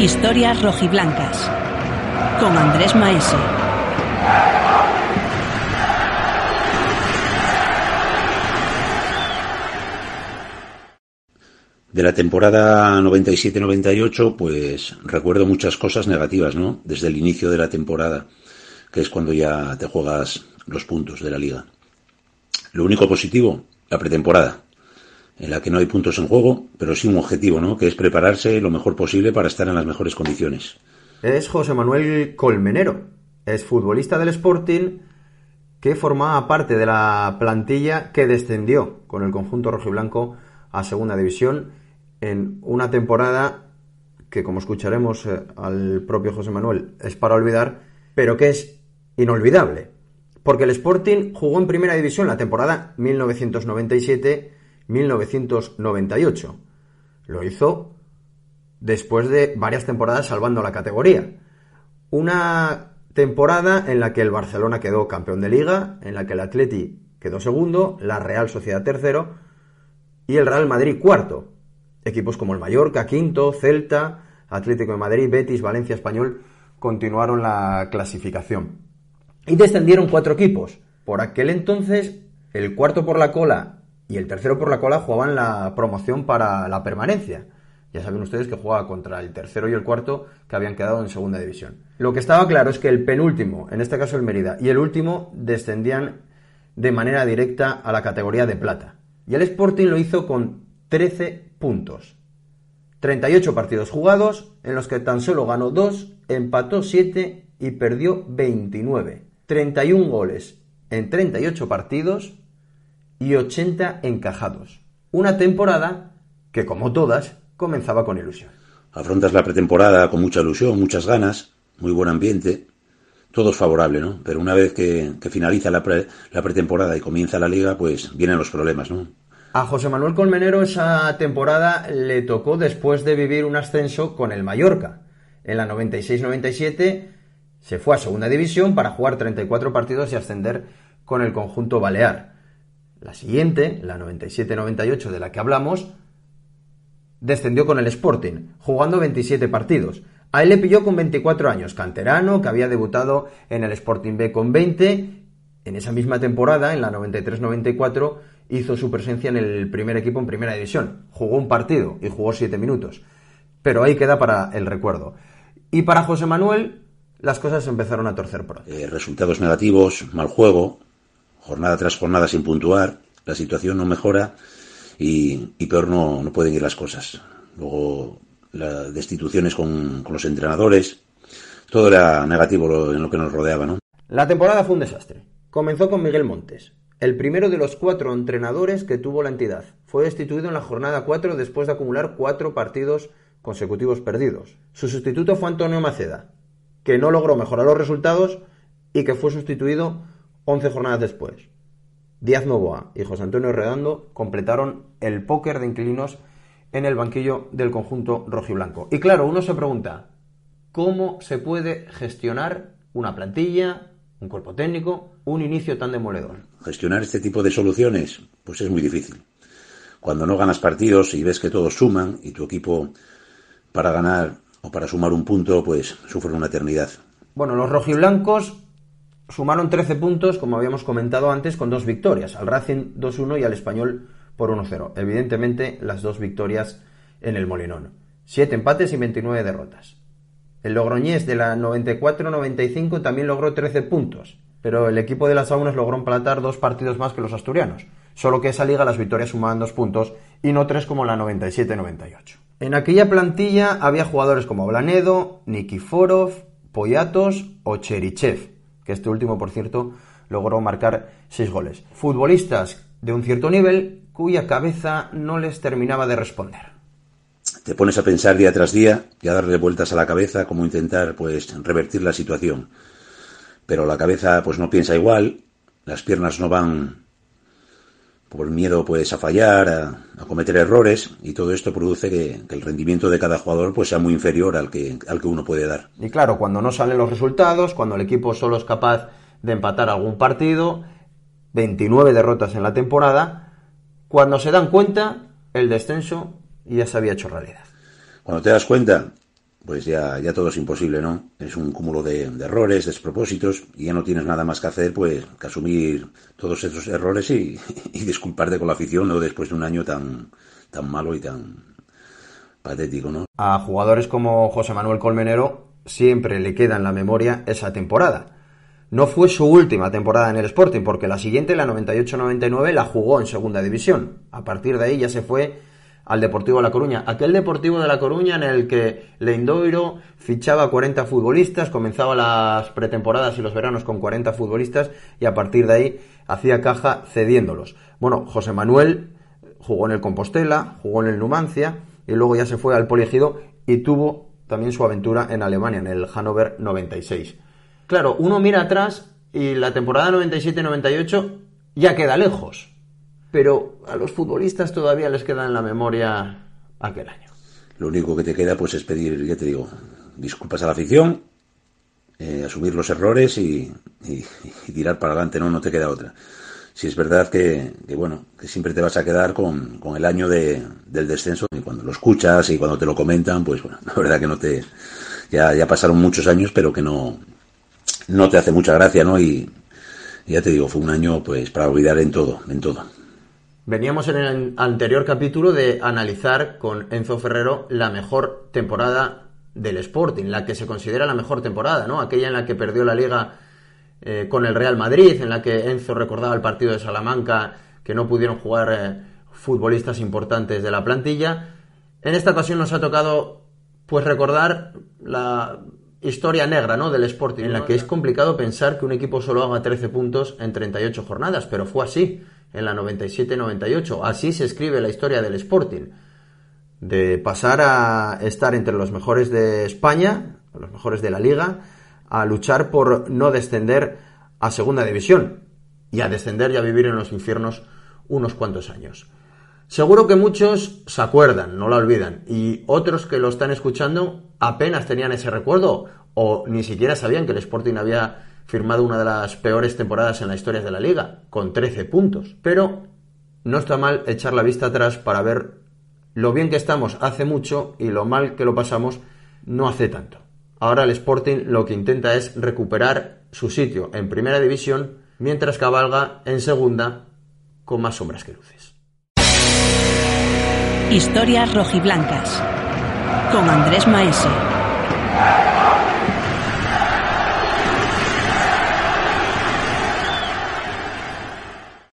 Historias rojiblancas. Con Andrés Maese. De la temporada 97-98, pues recuerdo muchas cosas negativas, ¿no? Desde el inicio de la temporada, que es cuando ya te juegas los puntos de la liga. Lo único positivo, la pretemporada, en la que no hay puntos en juego, pero sí un objetivo, ¿no? Que es prepararse lo mejor posible para estar en las mejores condiciones. Es José Manuel Colmenero, es futbolista del Sporting que formaba parte de la plantilla que descendió con el conjunto rojiblanco a segunda división en una temporada que, como escucharemos eh, al propio José Manuel, es para olvidar, pero que es inolvidable. Porque el Sporting jugó en primera división la temporada 1997-1998. Lo hizo después de varias temporadas salvando la categoría. Una temporada en la que el Barcelona quedó campeón de liga, en la que el Atleti quedó segundo, la Real Sociedad tercero y el Real Madrid cuarto. Equipos como el Mallorca quinto, Celta, Atlético de Madrid, Betis, Valencia Español continuaron la clasificación. Y descendieron cuatro equipos. Por aquel entonces, el cuarto por la cola y el tercero por la cola jugaban la promoción para la permanencia. Ya saben ustedes que jugaba contra el tercero y el cuarto que habían quedado en segunda división. Lo que estaba claro es que el penúltimo, en este caso el Mérida, y el último descendían de manera directa a la categoría de plata. Y el Sporting lo hizo con 13 puntos. 38 partidos jugados, en los que tan solo ganó 2, empató 7 y perdió 29. 31 goles en 38 partidos y 80 encajados. Una temporada que, como todas, comenzaba con ilusión. Afrontas la pretemporada con mucha ilusión, muchas ganas, muy buen ambiente, todo es favorable, ¿no? Pero una vez que, finaliza la, la pretemporada y comienza la liga, pues vienen los problemas, ¿no? A José Manuel Colmenero esa temporada le tocó después de vivir un ascenso con el Mallorca. En la 96-97 se fue a segunda división para jugar 34 partidos y ascender con el conjunto balear. La siguiente, la 97-98 de la que hablamos, descendió con el Sporting, jugando 27 partidos. A él le pilló con 24 años, canterano, que había debutado en el Sporting B con 20. En esa misma temporada, en la 93-94, hizo su presencia en el primer equipo en primera división. Jugó un partido y jugó siete minutos. Pero ahí queda para el recuerdo. Y para José Manuel, las cosas empezaron a torcer por eh, resultados negativos, mal juego, jornada tras jornada sin puntuar, la situación no mejora y, peor no, pueden ir las cosas. Luego, las destituciones con, con los entrenadores, todo era negativo en lo que nos rodeaba, ¿no? La temporada fue un desastre. Comenzó con Miguel Montes, el primero de los cuatro entrenadores que tuvo la entidad. Fue destituido en la jornada 4 después de acumular cuatro partidos consecutivos perdidos. Su sustituto fue Antonio Maceda, que no logró mejorar los resultados y que fue sustituido 11 jornadas después. Díaz Novoa y José Antonio Redondo completaron el póker de inquilinos en el banquillo del conjunto rojiblanco. Y claro, uno se pregunta, ¿cómo se puede gestionar una plantilla, un cuerpo técnico, un inicio tan demoledor. Gestionar este tipo de soluciones, pues es muy difícil. Cuando no ganas partidos y ves que todos suman y tu equipo para ganar o para sumar un punto, pues sufre una eternidad. Bueno, los rojiblancos sumaron 13 puntos, como habíamos comentado antes, con dos victorias, al Racing 2-1 y al Español por 1-0. Evidentemente, las dos victorias en el Molinón. Siete empates y 29 derrotas. El Logroñés de la 94-95 también logró 13 puntos, pero el equipo de las Saunas logró empatar dos partidos más que los asturianos, solo que esa liga las victorias sumaban dos puntos y no tres como la 97-98. En aquella plantilla había jugadores como Blanedo, Nikiforov, Poyatos o Cherichev, que este último, por cierto, logró marcar seis goles. Futbolistas de un cierto nivel cuya cabeza no les terminaba de responder te pones a pensar día tras día y a darle vueltas a la cabeza cómo intentar pues revertir la situación. Pero la cabeza pues no piensa igual, las piernas no van por miedo pues a fallar, a, cometer errores y todo esto produce que, el rendimiento de cada jugador pues sea muy inferior al que, al que uno puede dar. Y claro, cuando no salen los resultados, cuando el equipo solo es capaz de empatar algún partido, 29 derrotas en la temporada, cuando se dan cuenta, el descenso ya se había hecho realidad. Cuando te das cuenta, pues ya, ya todo es imposible, ¿no? Es un cúmulo de, errores, despropósitos, y ya no tienes nada más que hacer, pues, que asumir todos esos errores y, disculparte con la afición, ¿no? Después de un año tan, tan malo y tan patético, ¿no? A jugadores como José Manuel Colmenero siempre le queda en la memoria esa temporada. No fue su última temporada en el Sporting, porque la siguiente, la 98-99, la jugó en segunda división. A partir de ahí ya se fue al Deportivo de La Coruña. Aquel Deportivo de La Coruña en el que Leindoiro fichaba 40 futbolistas, comenzaba las pretemporadas y los veranos con 40 futbolistas y a partir de ahí hacía caja cediéndolos. Bueno, José Manuel jugó en el Compostela, jugó en el Numancia y luego ya se fue al Poliegido y tuvo también su aventura en Alemania, en el Hannover 96. Claro, uno mira atrás y la temporada 97-98 ya queda lejos pero a los futbolistas todavía les queda en la memoria aquel año. Lo único que te queda pues es pedir, ya te digo, disculpas a la afición, eh, asumir los errores y, tirar para adelante, no, no te queda otra. Si es verdad que, bueno, que siempre te vas a quedar con, el año del descenso y cuando lo escuchas y cuando te lo comentan, pues bueno, la verdad que no te, ya, ya pasaron muchos años, pero que no, no te hace mucha gracia, ¿no? Y ya te digo, fue un año pues para olvidar en todo, en todo. Veníamos en el anterior capítulo de analizar con Enzo Ferrero la mejor temporada del Sporting, la que se considera la mejor temporada, ¿no? Aquella en la que perdió la liga eh, con el Real Madrid, en la que Enzo recordaba el partido de Salamanca, que no pudieron jugar eh, futbolistas importantes de la plantilla. En esta ocasión nos ha tocado pues recordar la historia negra ¿no? del Sporting, en la que es complicado pensar que un equipo solo haga 13 puntos en 38 jornadas, pero fue así en la 97-98. Así se escribe la historia del Sporting. De pasar a estar entre los mejores de España, los mejores de la liga, a luchar por no descender a segunda división y a descender y a vivir en los infiernos unos cuantos años. Seguro que muchos se acuerdan, no la olvidan, y otros que lo están escuchando apenas tenían ese recuerdo o ni siquiera sabían que el Sporting había firmado una de las peores temporadas en la historia de la liga, con 13 puntos. Pero no está mal echar la vista atrás para ver lo bien que estamos hace mucho y lo mal que lo pasamos no hace tanto. Ahora el Sporting lo que intenta es recuperar su sitio en primera división mientras cabalga en segunda con más sombras que luces. Historias rojiblancas con Andrés Maese.